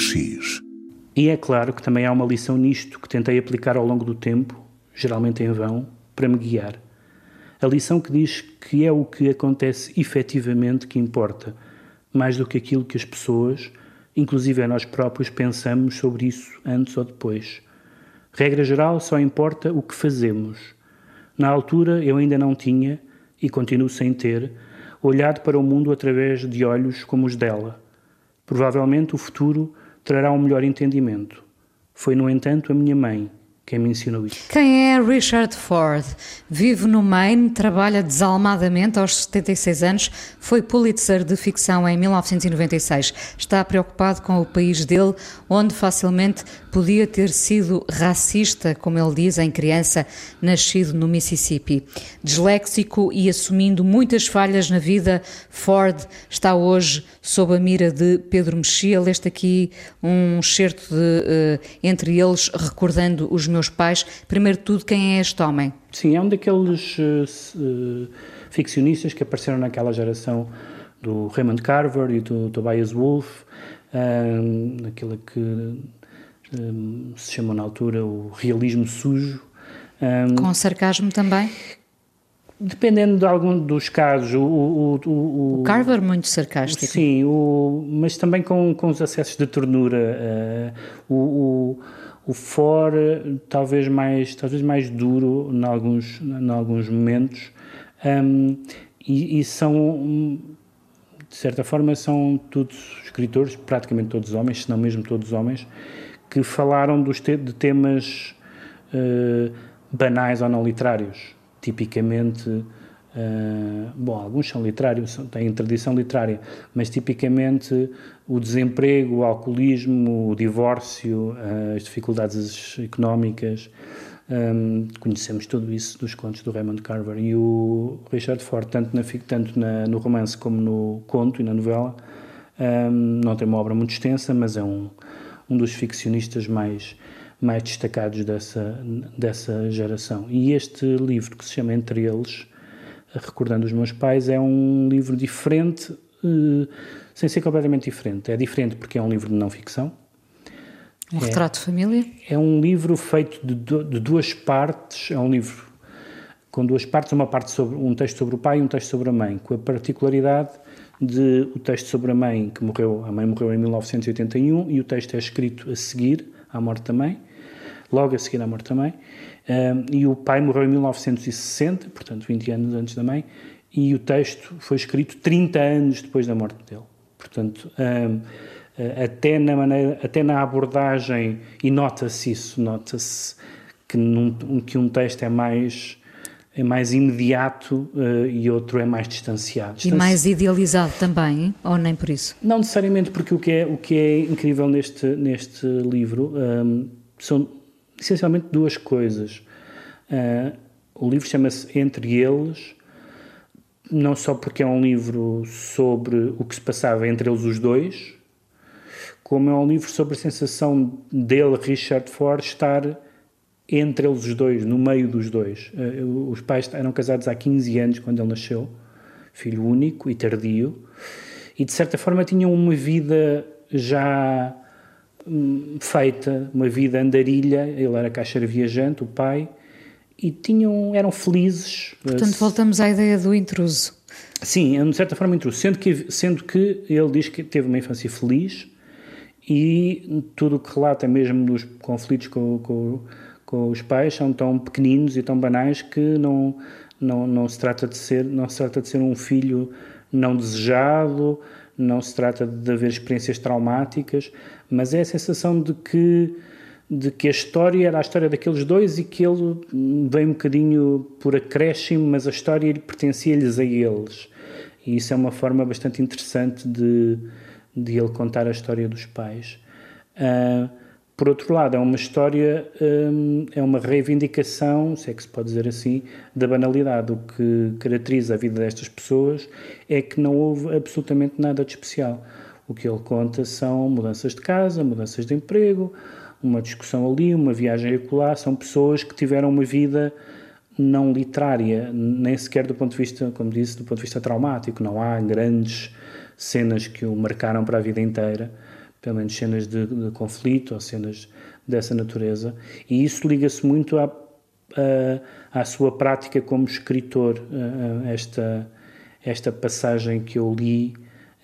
PX. E é claro que também há uma lição nisto que tentei aplicar ao longo do tempo, geralmente em vão, para me guiar. A lição que diz que é o que acontece efetivamente que importa, mais do que aquilo que as pessoas, inclusive nós próprios, pensamos sobre isso antes ou depois. Regra geral, só importa o que fazemos. Na altura eu ainda não tinha, e continuo sem ter, olhado para o mundo através de olhos como os dela. Provavelmente o futuro trará um melhor entendimento. Foi, no entanto, a minha mãe quem me ensinou isto. Quem é Richard Ford? Vive no Maine, trabalha desalmadamente aos 76 anos, foi Pulitzer de ficção em 1996. Está preocupado com o país dele, onde facilmente podia ter sido racista, como ele diz, em criança, nascido no Mississippi. Disléxico e assumindo muitas falhas na vida, Ford está hoje sob a mira de Pedro Mexia. Leste aqui um excerto de, uh, entre eles, recordando os meus pais. Primeiro de tudo, quem é este homem? Sim, é um daqueles uh, ficcionistas que apareceram naquela geração do Raymond Carver e do Tobias Wolff, um, aquilo que um, se chamou na altura o realismo sujo. Um, Com sarcasmo também? Dependendo de algum dos casos. O, o, o, o Carver, muito sarcástico. Sim, mas também com, com os acessos de ternura. Uh, o, o For talvez mais talvez mais duro em alguns em alguns momentos. Um, e, e, são de certa forma são todos escritores praticamente todos homens se não mesmo todos homens que falaram dos te de temas uh, banais ou não literários. Tipicamente Uh, bom, alguns são literários, têm tradição literária, mas tipicamente o desemprego, o alcoolismo, o divórcio, uh, as dificuldades económicas, um, conhecemos tudo isso dos contos do Raymond Carver. E o Richard Ford, tanto, na, tanto na, no romance como no conto e na novela, um, não tem uma obra muito extensa, mas é um, um dos ficcionistas mais mais destacados dessa, dessa geração. E este livro, que se chama Entre Eles, recordando os meus pais, é um livro diferente, uh, sem ser completamente diferente. É diferente porque é um livro de não ficção. Um é, retrato de família? É um livro feito de, de, duas partes, é um livro com duas partes, uma parte sobre um texto sobre o pai e um texto sobre a mãe, com a particularidade de o texto sobre a mãe que morreu, a mãe morreu em 1981 e o texto é escrito a seguir à morte da mãe, logo a seguir à morte da mãe. E o pai morreu em 1960, portanto 20 anos antes da mãe, e o texto foi escrito 30 anos depois da morte dele. Portanto, até na maneira, até na abordagem e nota-se isso, nota-se que, que um texto é mais é mais imediato uh, e outro é mais distanciado. E mais idealizado também, hein? ou nem por isso? Não necessariamente, porque o que é, o que é incrível neste, neste livro um, são essencialmente duas coisas. Uh, o livro chama-se Entre Eles, não só porque é um livro sobre o que se passava entre eles os dois, como é um livro sobre a sensação dele, Richard Ford, estar entre eles os dois, no meio dos dois. Uh, os pais eram casados há 15 anos quando ele nasceu, filho único e tardio, e de certa forma tinham uma vida já feita, uma vida andarilha, ele era caixeiro viajante, o pai, e tinham, eram felizes. Portanto, voltamos à ideia do intruso. Sim, é, de certa forma intruso, sendo que, sendo que ele diz que teve uma infância feliz e tudo o que relata mesmo dos conflitos com, com, com os pais são tão pequeninos e tão banais que não, não, não, se trata de ser, não se trata de ser um filho não desejado, não se trata de haver experiências traumáticas, mas é a sensação de que de que a história era a história daqueles dois e que ele veio um bocadinho por acréscimo, mas a história pertencia-lhes a eles. E isso é uma forma bastante interessante de, de ele contar a história dos pais. Uh, por outro lado, é uma história, um, é uma reivindicação, se é que se pode dizer assim, da banalidade. O que caracteriza a vida destas pessoas é que não houve absolutamente nada de especial. O que ele conta são mudanças de casa, mudanças de emprego, uma discussão ali, uma viagem acolá. São pessoas que tiveram uma vida não literária, nem sequer do ponto de vista, como disse, do ponto de vista traumático. Não há grandes cenas que o marcaram para a vida inteira pelo menos cenas de, de conflito ou cenas dessa natureza, e isso liga-se muito à, à, à, sua prática como escritor. Esta, esta passagem que eu li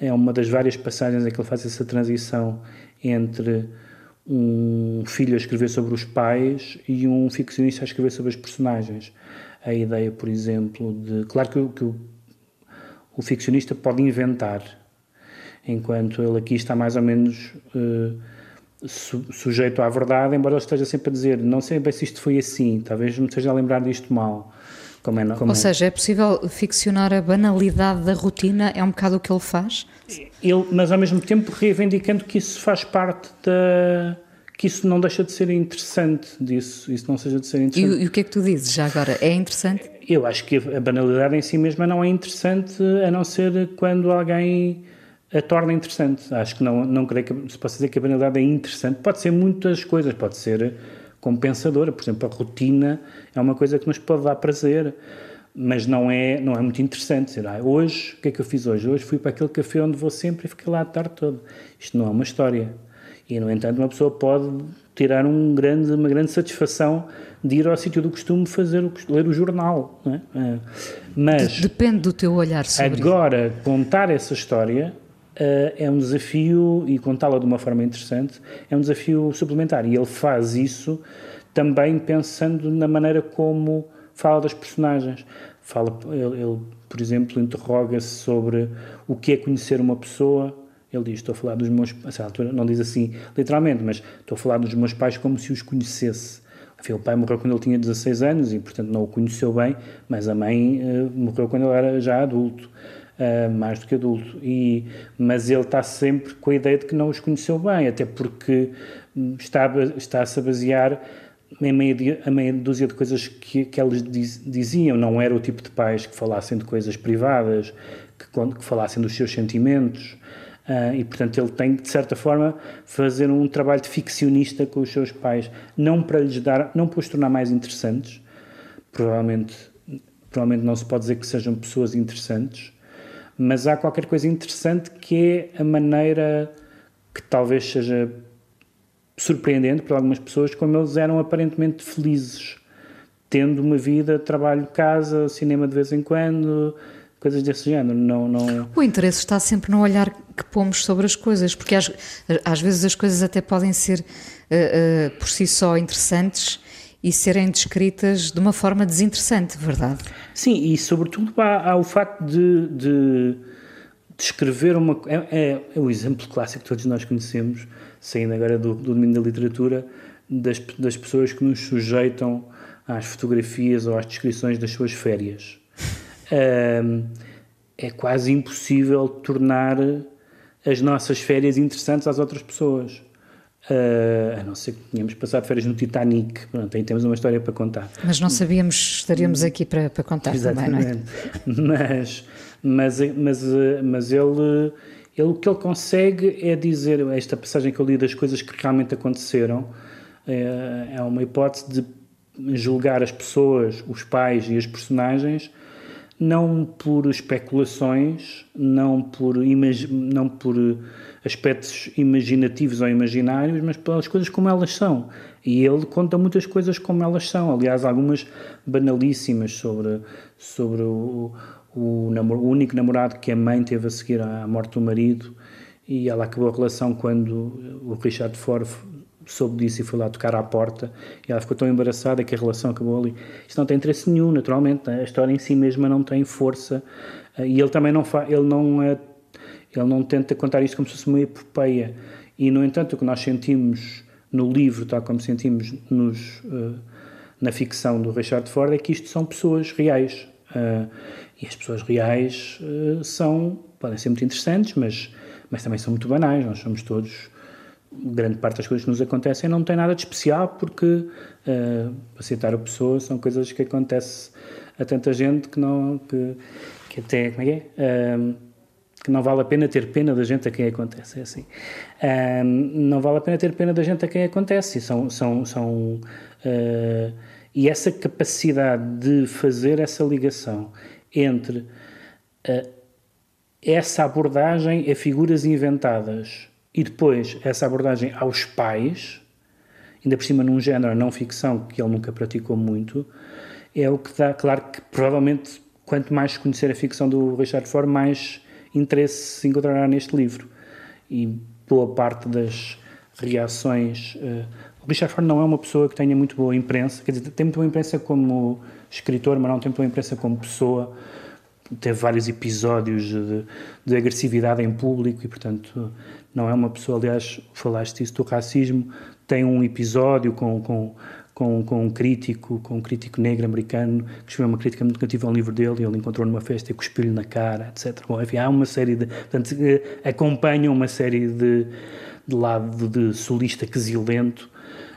é uma das várias passagens em que ele faz essa transição entre um filho a escrever sobre os pais e um ficcionista a escrever sobre as personagens. A ideia, por exemplo, de. Claro que, que o, o ficcionista pode inventar, enquanto ele aqui está mais ou menos uh, su, sujeito à verdade, embora ele esteja sempre a dizer: não sei bem se isto foi assim, talvez me esteja a lembrar disto mal. Como é, como Ou é. seja, é possível ficcionar a banalidade da rotina, é um bocado o que ele faz? Ele, mas ao mesmo tempo reivindicando que isso faz parte da que isso não deixa de ser interessante disso, isso não seja de ser interessante. E, e, o que é que tu dizes já agora? É interessante? Eu acho que a banalidade em si mesma não é interessante, a não ser quando alguém a torna interessante. Acho que não, não creio que se possa dizer que a banalidade é interessante. Pode ser muitas coisas, pode ser compensadora, por exemplo, a rotina é uma coisa que nos pode dar prazer, mas não é, não é muito interessante. Ah, hoje, o que é que eu fiz hoje? Hoje fui para aquele café onde vou sempre e fiquei lá a tarde toda. Isto não é uma história. E, no entanto, uma pessoa pode tirar um grande, uma grande satisfação de ir ao sítio do costume fazer ler o jornal. É? é? Mas depende do teu olhar sobre agora isso. contar essa história é um desafio e contá-la de uma forma interessante é um desafio suplementar e ele faz isso também pensando na maneira como fala das personagens. Fala, ele, ele por exemplo, interroga-se sobre o que é conhecer uma pessoa ele diz: Estou a falar dos meus. A altura não diz assim literalmente, mas estou a falar dos meus pais como se os conhecesse. O pai morreu quando ele tinha 16 anos e, portanto, não o conheceu bem, mas a mãe uh, morreu quando ele era já adulto, uh, mais do que adulto. E, mas ele está sempre com a ideia de que não os conheceu bem, até porque hum, está, está-se a basear em meia, a meia dúzia de coisas que, que eles diz, diziam. Não era o tipo de pais que falassem de coisas privadas, que, que falassem dos seus sentimentos. Uh, e, portanto, ele tem de certa forma, fazer um trabalho de ficcionista com os seus pais, não para lhes dar, não para os tornar mais interessantes, provavelmente, provavelmente não se pode dizer que sejam pessoas interessantes, mas há qualquer coisa interessante que é a maneira que talvez seja surpreendente para algumas pessoas, como eles eram aparentemente felizes, tendo uma vida, trabalho, casa, cinema de vez em quando, coisas desse género. Não, não... O interesse está sempre no olhar que pomos sobre as coisas, porque às, às vezes as coisas até podem ser uh, uh, por si só interessantes e serem descritas de uma forma desinteressante, verdade? Sim, e sobretudo há, há o facto de, de, de escrever uma. É, é, é, o exemplo clássico que todos nós conhecemos, saindo agora do, do domínio da literatura, das, das pessoas que nos sujeitam às fotografias ou às descrições das suas férias. Um, é quase impossível tornar as nossas férias interessantes às outras pessoas. Uh, a não ser que tenhamos passado férias no Titanic, pronto, aí temos uma história para contar. Mas não sabíamos, estaríamos aqui para, para contar Exatamente. também, não é? Mas, mas, mas, mas ele, ele, o que ele consegue é dizer, esta passagem que eu li das coisas que realmente aconteceram, é, é uma hipótese de julgar as pessoas, os pais e as personagens não por especulações, não por, não por aspectos imaginativos ou imaginários, mas pelas coisas como elas são. E ele conta muitas coisas como elas são, aliás, algumas banalíssimas sobre, sobre o, o, namor, o único namorado que a mãe teve a seguir à morte do marido e ela acabou a relação quando o Richard Ford soube disso e foi lá tocar à porta e ela ficou tão embaraçada que a relação acabou ali. Isto não tem interesse nenhum, naturalmente, né? a história em si mesma não tem força eh, e ele também não faz, ele não é, ele não tenta contar isto como se fosse uma epopeia e no entanto o que nós sentimos no livro, tal como sentimos nos, uh, na ficção do Richard Ford, é que isto são pessoas reais e as pessoas reais são podem ser muito interessantes, mas mas também são muito banais. Nós somos todos grande parte das coisas que nos acontecem não tem nada de especial porque, uh, para citar a pessoa, são coisas que acontecem a tanta gente que não, que, que até, como é que é? Uh, que não vale a pena ter pena da gente a quem acontece, é assim. Uh, não vale a pena ter pena da gente a quem acontece, são, são, são e essa capacidade de fazer essa ligação entre essa abordagem a figuras inventadas e depois essa abordagem aos pais, ainda por cima num género não ficção que ele nunca praticou muito, é o que dá, claro que provavelmente quanto mais conhecer a ficção do Richard Ford, mais interesse se encontrará neste livro. E boa parte das reações. Uh, o Richard Ford não é uma pessoa que tenha muito boa imprensa, quer dizer, tem muito boa imprensa como escritor, mas não tem muito boa imprensa como pessoa. Teve vários episódios de, de agressividade em público e, portanto, não é uma pessoa. Aliás, falaste isso do racismo. Tem um episódio com, com com, com um crítico, com um crítico negro americano, que escreveu uma crítica muito negativa ao livro dele, e ele encontrou numa festa e cuspiu-lhe na cara, etc. Bom, enfim, há uma série de... Portanto, eh, acompanham uma série de, de lado de solista quesilento,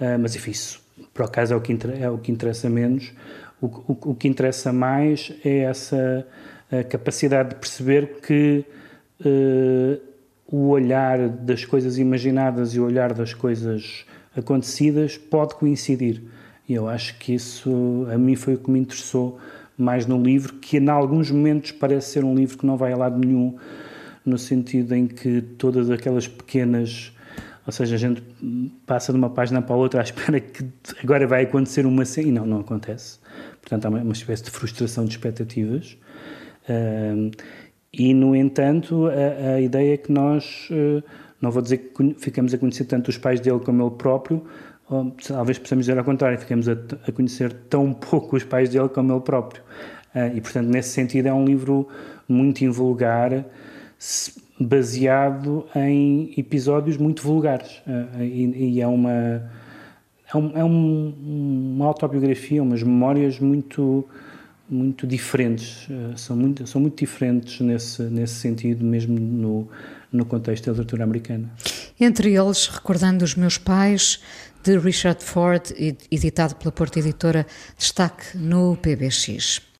uh, mas enfim, isso, por acaso, é o que, é o que interessa menos. O, o, o que interessa mais é essa capacidade de perceber que uh, o olhar das coisas imaginadas e o olhar das coisas acontecidas pode coincidir. E eu acho que isso, a mim, foi o que me interessou mais no livro, que em alguns momentos parece ser um livro que não vai a lado nenhum, no sentido em que todas aquelas pequenas. Ou seja, a gente passa de uma página para a outra à espera que agora vai acontecer uma cena e não, não acontece. Portanto, há uma, espécie de frustração de expectativas. E, no entanto, a, a, ideia é que nós. Uh, não vou dizer que ficamos a conhecer tanto os pais dele como ele próprio, ou, talvez possamos dizer ao contrário, ficamos a, a, conhecer tão pouco os pais dele como ele próprio. Uh, e, portanto, nesse sentido, é um livro muito invulgar, baseado em episódios muito vulgares. Uh, e, e, é uma. É, um, é um, uma autobiografia, umas memórias muito muito diferentes, uh, são muito, são muito diferentes nesse, nesse sentido, mesmo no, no contexto da literatura americana. Entre eles, recordando os meus pais, de Richard Ford, editado pela Porta Editora, destaque no PBX.